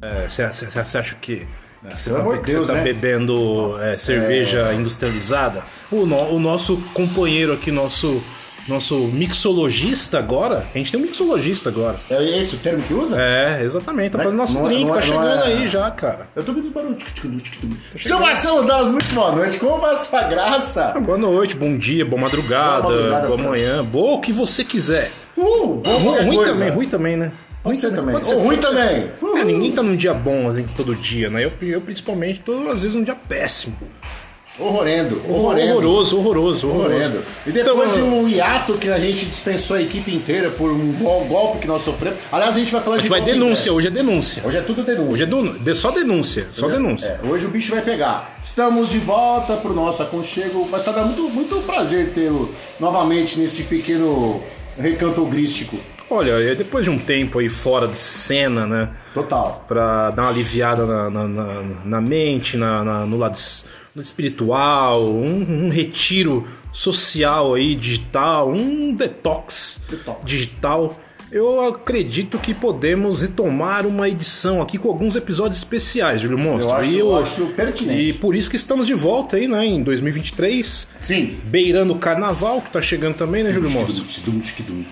É, Você acha que, que você pelo tá, tá né? bebendo é, cerveja industrializada? O, no- o nosso companheiro aqui, nosso, nosso mixologista agora, a gente tem um mixologista agora. É esse o termo que usa? É, exatamente, tá é- fazendo nosso não é- drink, não tá é- não chegando é- aí já, cara. Eu tô ouvindo barulho. Seu Marcelo Dallas, muito boa noite. Como vai essa graça? Boa noite, bom dia, boa madrugada, Boa boa, madrugada pra manhã, boa o que você quiser. Uh, bom Ruim, ruim também, ruim também, né? Ser também. Pode ser, Ou ruim também. É, ninguém tá num dia bom assim todo dia, né? Eu, eu principalmente tô às vezes num dia péssimo. Horrorendo, horrorendo. Horroroso, horroroso, horroroso. E depois de Então, um hiato que a gente dispensou a equipe inteira por um gol- golpe que nós sofremos. Aliás, a gente vai falar a de gente vai golpe denúncia, hoje é denúncia. Hoje é tudo denúncia. Hoje é de- só denúncia, só denúncia. É, hoje o bicho vai pegar. Estamos de volta pro nosso aconchego. Vai ser muito, muito prazer tê-lo novamente nesse pequeno recanto ogrístico. Olha, depois de um tempo aí fora de cena, né? Total. Pra dar uma aliviada na, na, na- na mente, na, na- no lado no espiritual, um, um retiro social aí, digital, um detox, Detox. digital. Eu acredito que podemos retomar uma edição aqui com alguns episódios especiais, Júlio Monstro. Eu acho- E eu acho pertinente. E por isso que estamos de volta aí, né, em 2023. Sim. Beirando o carnaval, que tá chegando também, né, Júlio Monstro?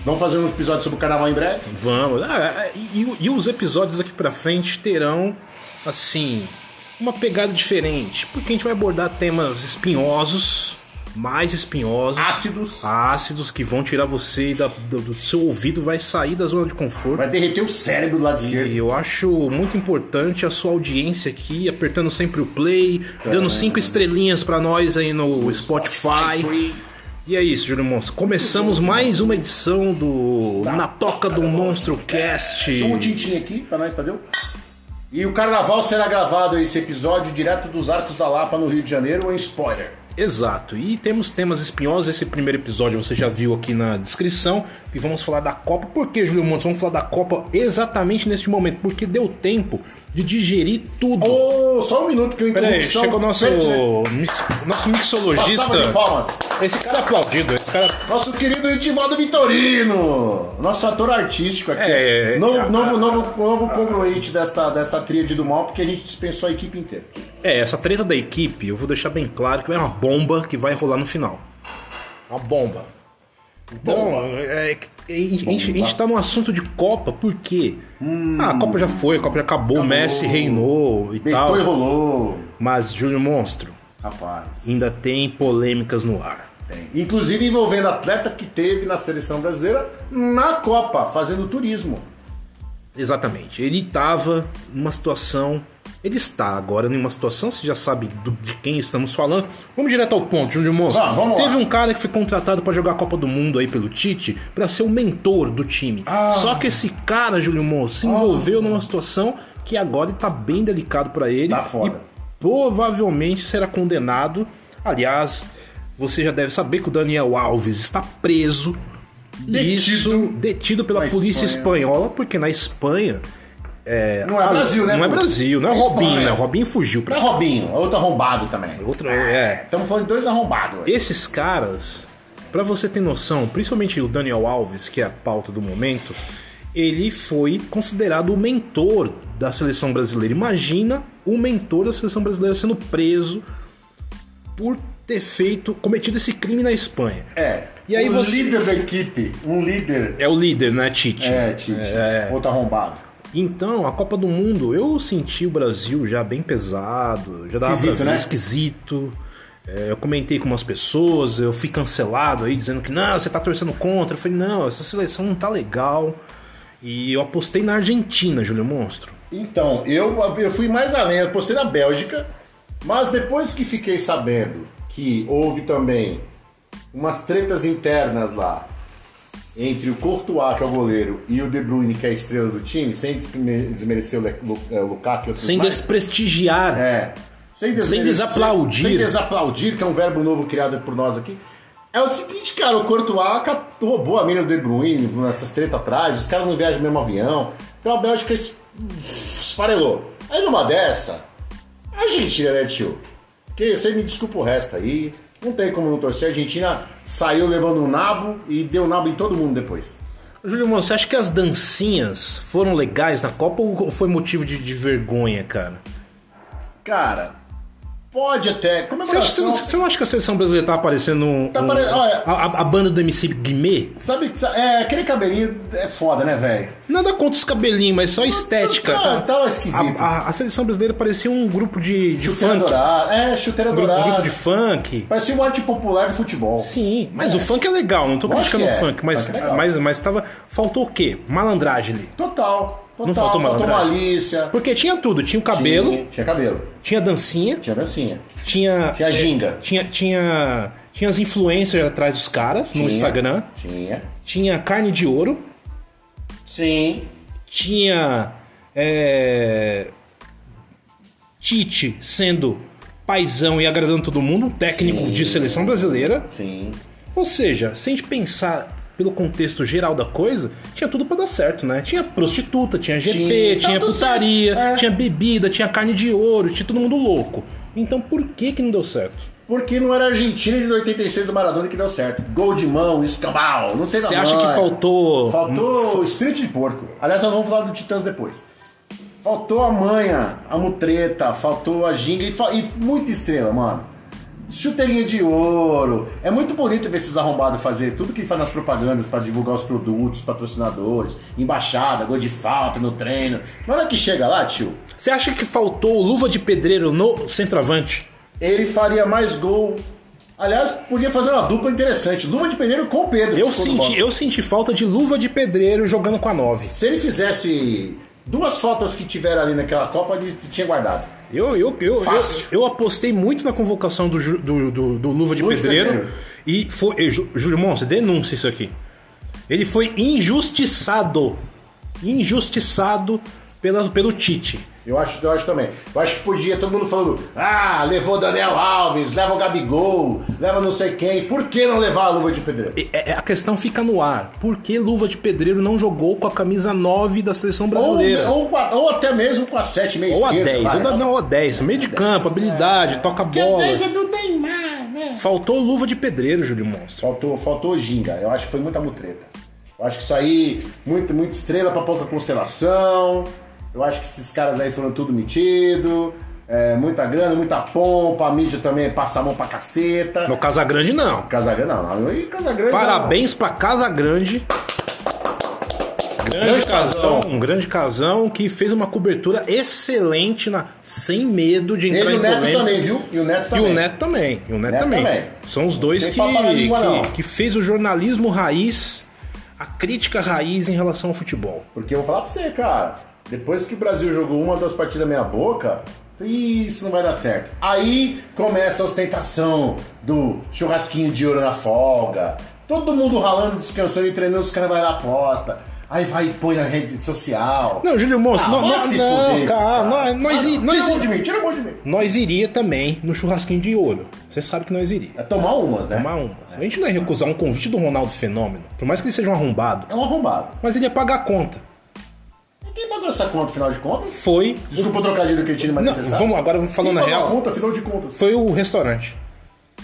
Vamos fazer um episódio sobre o carnaval em breve? Vamos. Ah, e, e os episódios aqui pra frente terão, assim, uma pegada diferente. Porque a gente vai abordar temas espinhosos, mais espinhosos, Ácidos. ácidos, que vão tirar você da- do, do seu ouvido, vai sair da zona de conforto. Vai derreter o cérebro do lado esquerdo. E eu acho muito importante a sua audiência aqui, apertando sempre o play, dando cinco estrelinhas pra nós aí no Spotify. E é isso, Júlio Monstro. Começamos mais uma edição do Na Toca do Monstro Cast. Chama um tintim aqui pra nós fazer o. E o carnaval será gravado esse episódio direto dos Arcos da Lapa no Rio de Janeiro, um spoiler. Exato. E temos temas espinhosos. Esse primeiro episódio você já viu aqui na descrição. E vamos falar da Copa. Por que, Júlio Montes? Vamos falar da Copa exatamente nesse momento. Porque deu tempo de digerir tudo. Ô, só um minuto que eu Pera aí, interrupção chega o nosso, mix, nosso mixologista. Esse cara é aplaudido. Esse cara Nosso querido Edivaldo Vitorino, nosso ator artístico aqui. É, é, novo, é. novo, novo, novo congruente desta, dessa tríade do mal, porque a gente dispensou a equipe inteira. É, essa treta da equipe, eu vou deixar bem claro que é uma bomba que vai rolar no final. Uma bomba. Então, é, que- a, gente, a gente- a gente tá num assunto de Copa, por quê? Ah, a Copa já foi, a Copa já acabou, o Messi reinou e tal. E rolou. Mas, Júlio Monstro, Rapaz. ainda tem polêmicas no ar. Tem. Inclusive envolvendo atleta que teve na seleção brasileira na Copa, fazendo turismo. Exatamente. Ele estava numa situação. Ele está agora numa situação, você já sabe do- de quem estamos falando. Vamos direto ao ponto, Júlio Monstro. Vamos, vamos lá. Teve um cara que foi contratado para jogar a Copa do Mundo aí pelo Tite para ser o mentor do time. Ah. Só que esse cara, Júlio Monstro, se envolveu numa situação que agora está bem delicado para ele. Tá foda. E provavelmente será condenado. Aliás, você já deve saber que o Daniel Alves está preso. Detido. Isso, detido pela polícia Espanha. espanhola, porque na Espanha Não é Brasil, né? não é? Brasil, não é É Robinho, né? Robinho fugiu Não pra é Robinho, é outro arrombado também. outra. É. Estamos falando de dois arrombados. hoje. Esses caras, pra você ter noção, principalmente o Daniel Alves, que é a pauta do momento, ele foi considerado o mentor da seleção brasileira. Imagina o mentor da seleção brasileira sendo preso por ter feito, cometido esse crime na Espanha. É. E aí o você- líder da equipe, um líder. É o líder, né, Tite? É, Tite. Outro arrombado. Então, a Copa do Mundo, eu senti o Brasil já bem pesado, já dava Esquisito, né? esquisito. É, eu comentei com umas pessoas, eu fui cancelado aí, dizendo que não, você tá torcendo contra. Eu falei, não, essa seleção não tá legal. E eu apostei na Argentina, Júlio Monstro. Então, eu, eu fui mais além, eu postei na Bélgica, mas depois que fiquei sabendo que houve também umas tretas internas lá entre o Courtois, que é o goleiro, e o De Bruyne, que é a estrela do time, sem desme- desmerecer o o Lukaku Sem mais. desprestigiar. É. Sem, Sem desaplaudir. Sem desaplaudir, que é um verbo novo criado por nós aqui. É o seguinte, cara, o Courtois roubou a mina do De Bruyne nessas tretas atrás, os caras não viajam no mesmo avião. Então a Bélgica es- esfarelou. Aí numa dessa, a Argentina, né, tio? Que você me desculpa o resto aí. Não tem como não torcer. A Argentina saiu levando um nabo e deu nabo em todo mundo depois. Júlio você acha que as dancinhas foram legais na Copa ou foi motivo de, de vergonha, cara? Cara, pode até. Você, acha, você, você não acha que a seleção brasileira tá aparecendo um, Tá um- apare- olha, a, a- banda do MC Guimê? Sabe, é, aquele cabelinho é foda, né, velho? Nada contra os cabelinhos, mas só a estética. tá- tava esquisito. A, a- a seleção brasileira parecia um grupo de, de Chuteira funk. dourada. É, chuteira Um grupo, um grupo dourada. de funk. Parecia um arte popular de futebol. Sim, mas É. o funk é legal, não tô criticando o é. funk, mas, Funk é mas, mas tava. Faltou o quê? Malandragem ali. Total. Total. Não faltou malandragem? malícia. Porque tinha tudo, tinha o cabelo, Tinha, tinha cabelo. tinha dancinha, Tinha dancinha. tinha. Tinha ginga. Tinha, tinha, tinha as influencers atrás dos caras no Tinha. Instagram. Tinha. Tinha carne de ouro. Sim. Tinha. é, Tite sendo paizão e agradando todo mundo, técnico Sim. de seleção brasileira. Sim. Ou seja, se a gente pensar pelo contexto geral da coisa, tinha tudo pra dar certo, né? Tinha prostituta, tinha GP, Tinha, tinha, putaria, é. tinha bebida, tinha carne de ouro, tinha todo mundo louco. Então por que que não deu certo? Porque não era a Argentina de 86 do Maradona que deu certo. Gol de mão, escambau, não sei da Você acha que faltou Faltou o espírito de porco. Aliás, nós vamos falar do Titãs depois. Faltou a manha, a mutreta, faltou a ginga e, fa- e muita estrela, mano. Chuteirinha de ouro. É muito bonito ver esses arrombados fazer tudo que faz nas propagandas para divulgar os produtos, patrocinadores, embaixada, gol de falta no treino. Na hora que chega lá, tio, Você acha que faltou luva de pedreiro no centroavante? ele faria mais gol. Aliás, podia fazer uma dupla interessante. Luva de pedreiro com o Pedro. Eu senti, eu senti falta de luva de pedreiro jogando com a 9. Se ele fizesse duas faltas que tiveram ali naquela Copa, ele tinha guardado. Eu, eu, eu, eu, eu apostei muito na convocação do, Ju- do, do, do Luva de Luva de Pedreiro. Pedreiro. E foi. Jú- Júlio Monstro, denúncia isso aqui. Ele foi injustiçado. Injustiçado pela, pelo Tite. Eu acho, eu acho também. Eu acho que podia, todo mundo falando, ah, levou Daniel Alves, leva o Gabigol, leva não sei quem. Por que não levar a luva de pedreiro? E- é- a questão fica no ar. Por que Luva de Pedreiro não jogou com a camisa 9 da seleção brasileira? Ou, ou, ou até mesmo com a 7 meia Ou a esquerda, 10, vai. ou não, ou a 10, meio de campo, habilidade, toca Porque a bola. 10 é do Neymar, né? Faltou luva de pedreiro, Júlio Monstro. Faltou, faltou ginga. Eu acho que foi muita mutreta. Eu acho que isso aí, muito, muita estrela pra pouca constelação. Eu acho que esses caras aí foram tudo metido. É, muita grana, muita pompa. A mídia também passa a mão pra caceta. No Casagrande, não. Casagrande não. não. E Casagrande Parabéns pra Casa Grande. Grande casão, um grande casão que fez uma cobertura excelente na sem medo de Ele entrar e em o Neto polêmica. também, viu? E o Neto E também. o Neto também. E o Neto, Neto também. também. São os dois que, língua, não. que, que fez o jornalismo raiz, a crítica raiz em relação ao futebol. Porque eu vou falar pra você, cara. Depois que o Brasil jogou uma, duas partidas meia boca, isso não vai dar certo. Aí começa a ostentação do churrasquinho de ouro na folga. Todo mundo ralando, descansando e treinando, os caras vão lá aposta. Aí vai e põe na rede social. Não, Júlio Moço, Ah, não, vai não, caras. nós, nós, Ah, nós, tira i- de mim, tira a mão de mim. nós iria também no churrasquinho de ouro. Você sabe que nós iria. É tomar umas, né? Tomar uma. A gente não ia recusar um convite do Ronaldo Fenômeno, por mais que ele seja um arrombado, É um arrombado. mas ele ia pagar a conta. Essa conta, afinal de contas? Foi. Desculpa o trocadilho que eu tinha, mas Não, necessário. vamos agora falando Quem a real. a conta, afinal de contas? Foi o restaurante.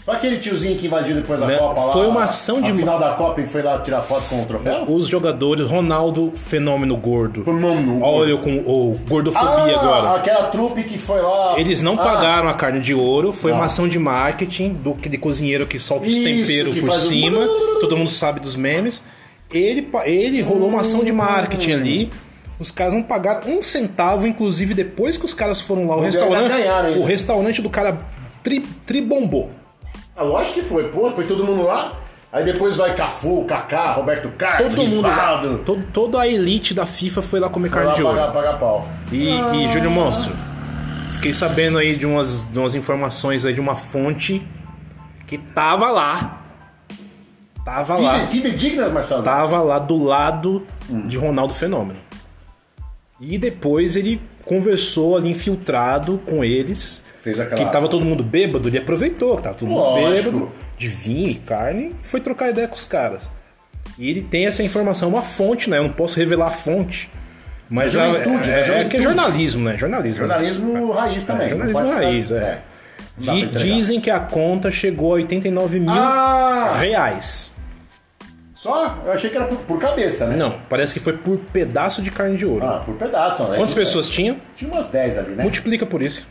Foi aquele tiozinho que invadiu depois da Né? Copa lá. Foi uma ação de- No final da Copa e foi lá tirar foto com o troféu? Os jogadores, Ronaldo Fenômeno Gordo. Fenômeno. Olha com o gordofobia ah, agora. aquela trupe que foi lá. Eles não Ah, pagaram a carne de ouro, foi Não. uma ação de marketing do aquele cozinheiro que solta os Isso, temperos por cima. brrr. Todo mundo sabe dos memes. Ele, ele rolou uma ação de marketing ali. Os caras não pagaram um centavo, inclusive depois que os caras foram lá, o deu restaurante, pra ganhar ainda. o restaurante do cara tri, tribombou. Ah, lógico que foi, pô, foi todo mundo lá. Aí depois vai Cafu, Kaká, Roberto Carlos, Todo mundo lá, todo, toda a elite da FIFA foi lá comer Foi carne lá de ouro. pagar, pagar pau. E, e Júnior Monstro, fiquei sabendo aí de umas, de umas informações aí de uma fonte que tava lá. Tava lá. Fide- Fidedigna, Marcelo? Tava lá do lado de Ronaldo Fenômeno. E depois ele conversou ali infiltrado com eles. Aquela- Que tava todo mundo bêbado, ele aproveitou que tava todo mundo Lógico. bêbado, de vinho e carne, e foi trocar ideia com os caras. E ele tem essa informação, uma fonte, né? Eu não posso revelar a fonte. Mas É a- juventude, é, é é, que é jornalismo, né? Jornalismo. né? Jornalismo raiz também. É, jornalismo raiz, ficar- é. Dizem que a conta chegou a 89 mil Ah! reais. Só? Eu achei que era por, por cabeça, né? Não, parece que foi por pedaço de carne de ouro. Ah, por pedaço, né? Quantas pessoas tinham? Tinha umas 10 ali, né? Multiplica por isso.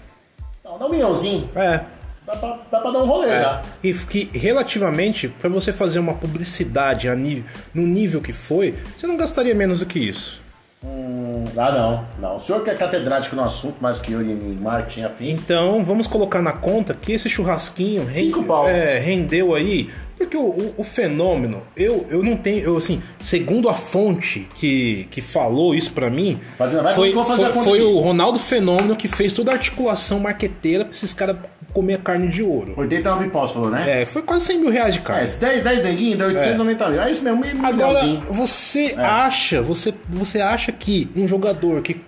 Não, dá um milhãozinho. É. Dá pra, dá pra dar um rolê já. E que relativamente, pra você fazer uma publicidade a nível, no nível que foi, você não gastaria menos do que isso. Hum, ah, não. Não. O senhor que é catedrático no assunto, mais que eu em marketing afins. Então, vamos colocar na conta que esse churrasquinho Cinco rende- pau. é, rendeu aí. Porque o, o- o fenômeno, eu, eu não tenho. Eu, assim, segundo a fonte que, que falou isso pra mim, Fazendo- foi, foi, foi o Ronaldo Fenômeno que fez toda a articulação marqueteira pra esses caras comer carne de ouro. 89 paus, falou, né? É, foi quase 100 mil reais de É, carne. esse 10, 10 neguinhos deu 890 mil. É isso mesmo, meio Agora, milhãozinho. você É. acha, você, você acha que um jogador que,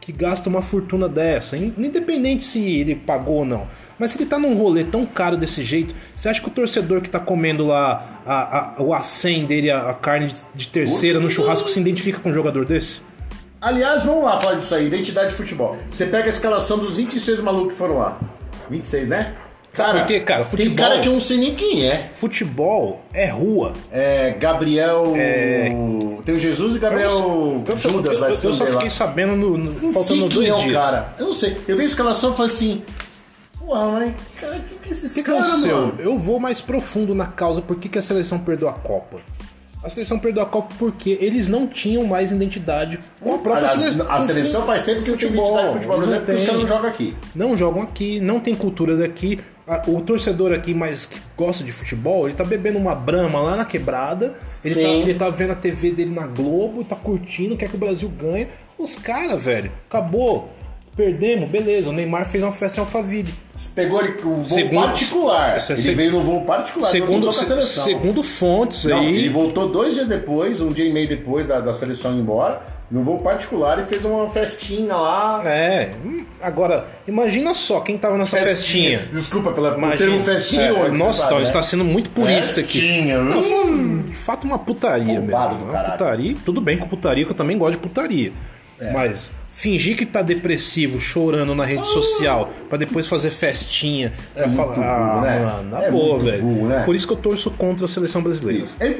que gasta uma fortuna dessa, in- independente se ele pagou ou não, mas se ele tá num rolê tão caro desse jeito, você acha que o torcedor que tá comendo lá a, a- o acém dele, a, a carne de, de terceira no churrasco, se identifica com um jogador desse? Aliás, vamos lá falar disso aí, identidade de futebol. Você pega a escalação dos 26 malucos que foram lá. 26, né? Cara, por quê, cara? Tem Futebol- cara que eu não sei nem quem é. Futebol é rua. É Gabriel. Tem o Jesus e Gabriel Eu, eu, Judas, vai eu, eu só esconder lá. fiquei sabendo no- no- faltando dois é dias. cara. Eu não sei. Eu vi a escalação e falei assim. Porra, mas. Cara, que que é esses O que, que caras, aconteceu? Eu vou mais profundo na causa por que, que a seleção perdeu a Copa. A seleção perdeu a Copa porque eles não tinham mais identidade com a própria Aliás, seleção. a seleção faz tempo que não tem identidade de futebol brasileiro porque os caras não jogam aqui. Não jogam aqui, não tem cultura daqui. O torcedor aqui, mas que gosta de futebol, ele tá bebendo uma brama lá na quebrada. Ele tá, ele tá vendo a TV dele na Globo, tá curtindo, quer que o Brasil ganhe. Os caras, velho, acabou. Perdemos, beleza. O Neymar fez uma festa em Alphaville. Pegou ele com um voo Segundo- particular. É ele se- veio no voo particular. Segundo, com a se- segundo fontes Não, aí. ele voltou dois dias depois, um dia e meio depois da, da seleção ir embora, no voo particular e fez uma festinha lá. É, hum, agora, imagina só quem tava nessa festinha. Desculpa pela, Imagina. termo festinha É, hoje, Nossa, então, sabe, a gente né? tá sendo muito purista Festinha, aqui. Não, hum. um- de fato uma putaria Roubado mesmo. do Uma putaria, tudo bem com putaria, que eu também gosto de putaria. É. Mas fingir que tá depressivo, chorando na rede social, pra depois fazer festinha, pra muito falar, burro, ah, né? mano, na É boa, velho. burro, né? Por isso que eu torço contra a seleção brasileira. Aí,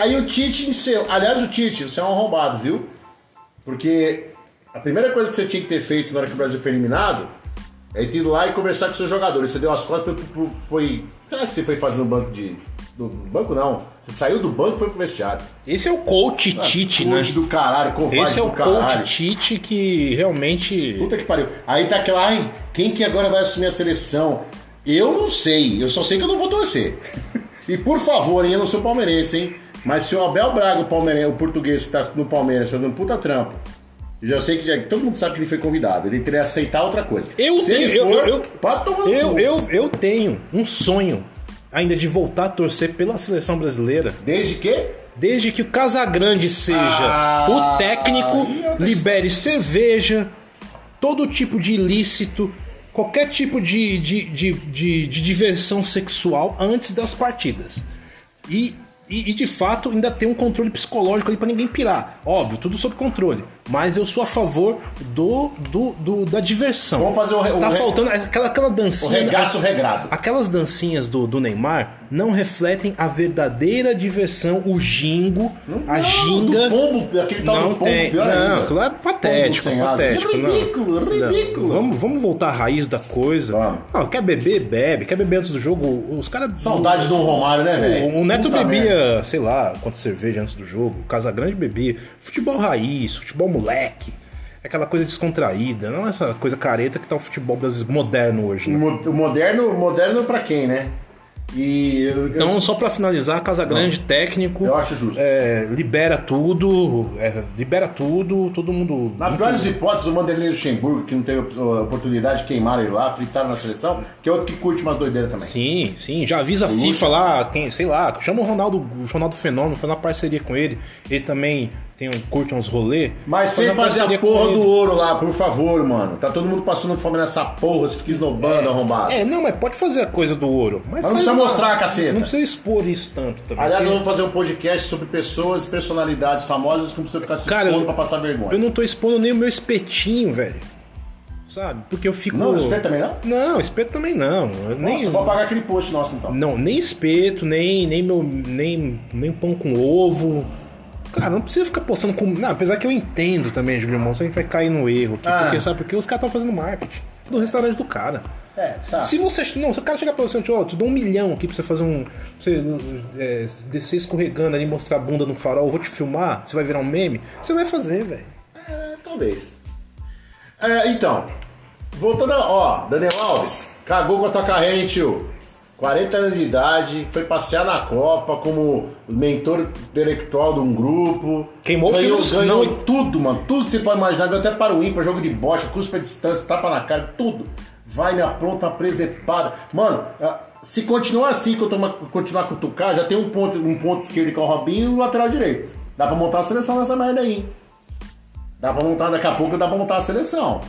aí o Tite encerrou. Aliás, o Tite, você é um arrombado, viu? Porque a primeira coisa que você tinha que ter feito na hora que o Brasil foi eliminado é ido lá e conversar com seus jogadores. Você deu as costas, foi. pro- foi será que você foi fazer no banco de. Do banco não. Você saiu do banco e foi pro vestiário. Esse é o coach Tite, né? Coach do caralho, covarde Esse é do o caralho. coach Tite que realmente. Puta que pariu. Aí tá aquela, ai, quem que agora vai assumir a seleção? Eu não sei, eu só sei que eu não vou torcer. e por favor, hein, eu não sou palmeirense, hein? Mas se o Abel Braga, o, palmeirense, o português que tá no Palmeiras fazendo puta trampo, eu já sei que já- todo mundo sabe que ele foi convidado. Ele teria que aceitar outra coisa. Eu se tenho- eu- for, eu- Eu, cu. eu, eu tenho um sonho ainda de voltar a torcer pela seleção brasileira. Desde que? Desde que o Casagrande seja Ah, o técnico, aí eu- libere cerveja, todo tipo de ilícito, qualquer tipo de, de, de, de, de diversão sexual antes das partidas. E, e, e, de fato ainda tem um controle psicológico ali pra ninguém pirar. Óbvio, tudo sob controle. Mas eu sou a favor do, do, do- da diversão. Vamos fazer o o Tá faltando aquela, aquela O dancinha. regaço regrado. Aquelas dancinhas do, do Neymar não refletem a verdadeira diversão, o jingo, a Não, ginga. do pombo, aquele tal não do pombo, tem. pior não, aquilo é patético, patético. não. Ridículo, Não. ridículo. Vamos, vamos voltar à raiz da coisa. Vamos. Ah, quer beber, bebe. Quer beber antes do jogo, os caras. Saudade do Romário, né, velho? O, o Neto Puta bebia, merda. sei lá, quanto cerveja antes do jogo. O Casagrande bebia. Futebol raiz, futebol moleque. Aquela coisa descontraída, não essa coisa careta que tá o futebol brasileiro moderno hoje, né? Mo- O moderno, moderno pra quem, né? E eu, eu- Então, só pra finalizar, Casagrande, técnico. Eu acho justo. é, libera tudo, é, libera tudo, todo mundo. Na pior das hipóteses, o Vanderlei Luxemburgo, que não teve oportunidade, queimaram ele lá, fritaram na seleção, que é outro que curte umas doideiras também. Sim, sim, já avisa a FIFA lá, quem, sei lá, chama o Ronaldo, o Ronaldo Fenômeno, faz uma parceria com ele. Ele também tem, um- curte uns rolê. Mas sem fazer a porra do ouro lá, por favor, mano. Tá todo mundo passando fome nessa porra, você fica esnobando, arrombado. É, não, mas pode fazer a coisa do ouro. Mas, não faz precisa uma- mostrar, caceta. Não precisa expor isso tanto também. Aliás, porque- vamos fazer um podcast sobre pessoas e personalidades famosas que não precisa ficar se Cara, expondo pra passar vergonha. Eu não tô expondo nem o meu espetinho, velho. Sabe? Porque eu fico. Não, espeto também não? Não, espeto também não. Eu nem... Nossa, vou apagar aquele post nosso então. Não, nem espeto, nem, nem, meu, nem, nem pão com ovo. Cara, não precisa ficar postando com. Não, apesar que eu entendo também, Júlio Monstro, a gente vai cair no erro aqui. Ah. Porque, sabe, porque os caras estão fazendo marketing do restaurante do cara. É, sabe? Se você. Não, se o cara chegar pra você e ó, te dou um milhão aqui pra você fazer um. Pra você é, descer escorregando ali mostrar a bunda no farol, eu vou te filmar, você vai virar um meme, você vai fazer, velho. É, talvez. É, então, voltando a. Ó, Daniel Alves, cagou com a tua carreira, hein, tio? 40 anos de idade, foi passear na Copa como mentor intelectual de um grupo. Queimou o ganhou, ganhou não. tudo, mano. Tudo que você pode imaginar. Ganhou até para o ímpar, jogo de bocha, cuspe a distância, tapa na cara, tudo. Vai me apronta, presepada. Mano, ah, se continuar assim, que eu tomar- continuar a cutucar, já tem um ponto, um ponto esquerdo que é o Robinho e um lateral direito. Dá pra montar a seleção nessa merda aí, hein? Dá pra montar, daqui a pouco dá pra montar a seleção.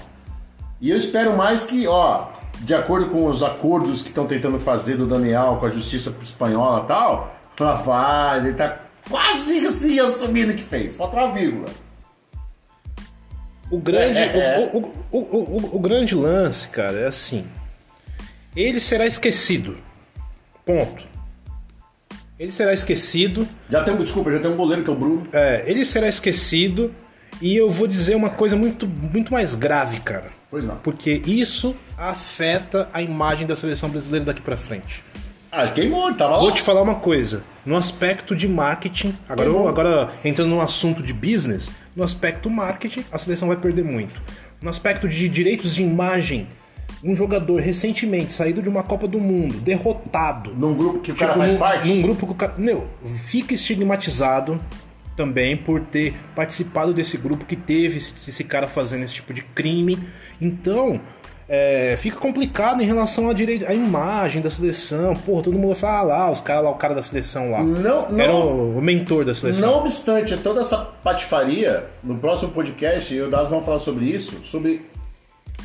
E eu espero mais que, ó, de acordo com os acordos que estão tentando fazer do Daniel com a justiça espanhola e tal, rapaz, ele tá quase assim assumindo que fez. Falta uma vírgula. O grande, É. o, o, o, o, o- o grande lance, cara, é assim. Ele será esquecido. Ponto. Ele será esquecido. Já tem um, desculpa, já tem um goleiro que é o Bruno. É, ele será esquecido. E eu vou dizer uma coisa muito, muito mais grave, cara. Pois não. Porque isso afeta a imagem da seleção brasileira daqui pra frente. Ah, queimou, ele tava Vou lá. te falar uma coisa. No aspecto de marketing, agora, eu- agora entrando no assunto de business, no aspecto marketing, a seleção vai perder muito. No aspecto de direitos de imagem, um jogador recentemente saído de uma Copa do Mundo, derrotado, Num grupo que o cara Tipo, faz num, parte. Num grupo que o cara. Meu, fica estigmatizado também por ter participado desse grupo que teve esse, esse cara fazendo esse tipo de crime. Então. é, fica complicado em relação à, direi- à imagem da seleção. Porra, todo mundo vai falar lá, os caras lá, o cara da seleção lá. Não, não. Era o, o mentor da seleção. Não obstante toda essa patifaria, no próximo podcast, eu e o Dados vamos falar sobre isso, sobre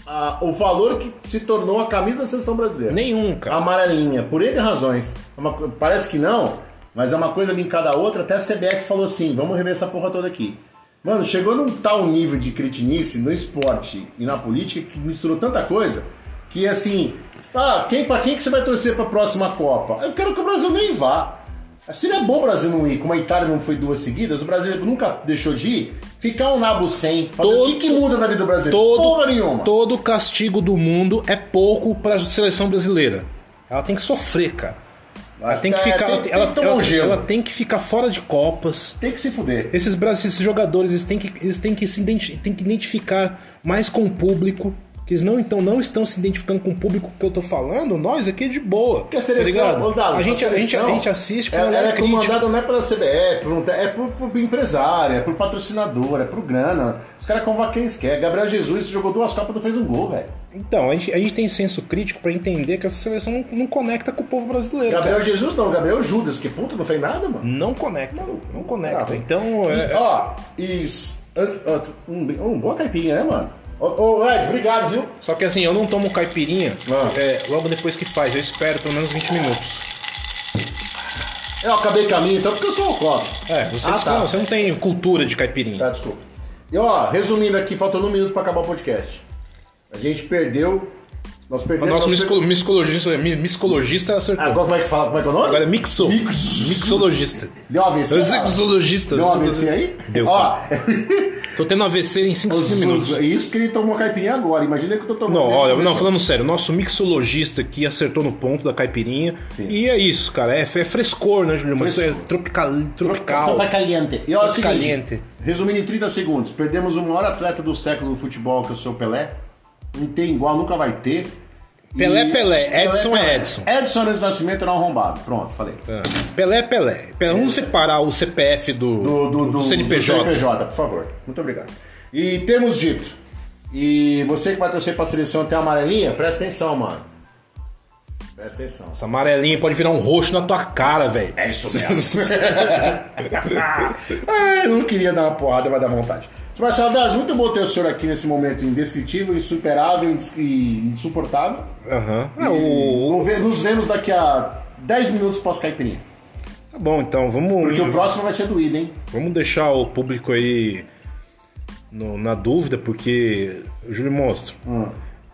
a- o valor que se tornou a camisa da seleção brasileira. Nenhum, cara. amarelinha, por N razões. É uma parece que não, mas é uma coisa linkada à outra. Até a CBF falou assim: vamos rever essa porra toda aqui. Mano, chegou num tal nível de cretinice no esporte e na política que misturou tanta coisa que assim, ah, quem, pra quem que você vai torcer pra próxima Copa? Eu quero que o Brasil nem vá. Seria bom o Brasil não ir, como a Itália não foi duas seguidas, o Brasil nunca deixou de ir, ficar um nabo sem. O que, que muda na vida do brasileiro? Porra nenhuma. todo castigo do mundo é pouco pra seleção brasileira. Ela tem que sofrer, cara. Ela tem que É, ficar. tem- ela, tem ela- tomar ela- um ela tem que ficar fora de copas. Tem que se fuder. Esses, esses jogadores eles têm, que, eles têm que se identi- têm que identificar mais com o público. Que eles não, então, não estão se identificando com o público que eu tô falando, nós aqui é de boa. Porque a seleção, tá ô, Dados, a, gente, a, gente, a seleção, gente assiste com ela, olhar ela é crítico. comandada não é pela um- é por, por empresário, é por patrocinador, é por grana. Os caras convocam quem eles querem. Gabriel Jesus jogou duas copas e não fez um gol, velho. Então, a gente, a gente tem senso crítico pra entender que essa seleção não, não conecta com o povo brasileiro. cara. Gabriel Jesus não, Gabriel Judas, que puta, não fez nada, mano. Não conecta. Não conecta. Ah, Então, E, é, ó, isso. Antes, ó, um, um boa caipirinha, né, mano? Ô, ô, Ed, obrigado, viu? Só que assim, eu não tomo caipirinha Ah. é, logo depois que faz. Eu espero pelo menos 20 minutos. Eu acabei caminho, então, porque eu sou alcoólatra. É, você, Ah, tá. não, você não tem cultura de caipirinha. Tá, desculpa. E ó, resumindo aqui, faltando um minuto pra acabar o podcast. A gente perdeu. Nós O perdemos. nosso nós misco- per- miscologista, mi- miscologista acertou. Agora como é que fala? Como é que é o nome? Agora é mixo. Mix- Mixologista. Deu AVC? Mixologista. Deu um AVC aí? Deu. Ó, Tô tendo AVC em 5 minutos. é isso que ele tomou caipirinha agora. Imagina que eu tô tomando. Não, olha, não, falando sério, nosso mixologista aqui acertou no ponto da caipirinha. Sim. E é isso, cara. É, é frescor, né, Júlio? Mas isso é tropical. tropical. Tropa caliente. E é o seguinte, Caliente. resumindo em 30 segundos, perdemos o maior atleta do século do futebol, que é o seu Pelé. Não tem igual, nunca vai ter. Pelé, Pelé. Edson é Edson. Edson do nascimento era um arrombado. Pronto, falei. É. Pelé é Pelé. Pelé. Vamos separar o CPF do, do, do, do, CNPJ. do CNPJ, por favor. Muito obrigado. E temos dito. E você que vai torcer pra seleção até a amarelinha, presta atenção, mano. Presta atenção. Essa amarelinha pode virar um roxo na tua cara, velho. É isso mesmo. ah, eu não queria dar uma porrada, mas dá vontade. Marcelo Daz, muito bom ter o senhor aqui nesse momento indescritível, insuperável e insuportável. Aham. É, o... Nos ve- Nos vemos daqui a 10 minutos pós-caipirinha. Tá bom, então vamos, Porque o próximo vai ser doído, hein? vamos deixar o público aí no- na dúvida, porque, Júlio Monstro,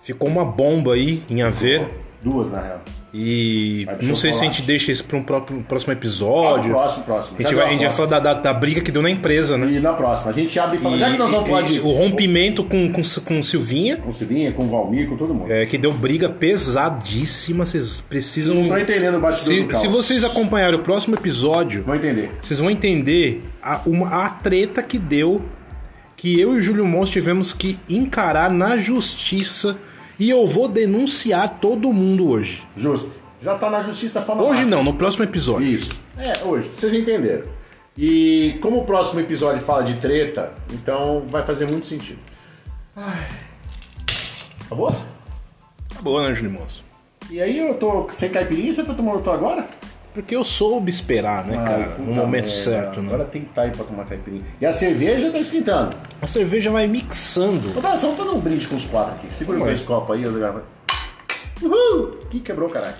Ficou uma bomba aí em haver. Duas, na real. E não sei se a gente deixa isso para um próprio- próximo Ah, episódio. próximo, próximo. A gente vai, a gente vai falar da, da, da briga que deu na empresa, né? E na próxima. A gente abre e fala. E- já que nós vamos falar de. O rompimento com, com, com Silvinha, Com Silvinha, com o Valmir, com todo mundo. é, que deu briga pesadíssima. Vocês precisam. Não tô entendendo o bastidor do Se, se vocês acompanharem o próximo episódio, Vão entender. vocês vão entender a, uma, a treta que deu, que eu e o Júlio Mons tivemos que encarar na justiça. E eu vou denunciar todo mundo hoje. Justo. Já tá na justiça pra mamar. Hoje não, no próximo episódio. Isso. É, hoje. Vocês entenderam. E como o próximo episódio fala de treta, então vai fazer muito sentido. Ai. Acabou? Acabou, né, Júlio Mons? E aí eu tô sem caipirinha você tá tomando tu agora? Porque eu soube esperar, né, cara? Ai, No momento certo, né? Agora tem que estar aí pra tomar caipirinha. E a cerveja tá esquentando. A cerveja vai mixando. Ô, Dado, vamos fazer um brinde com os quatro aqui. Segura os dois copos aí, eu gravo. Uhul! Ih, quebrou, caralho.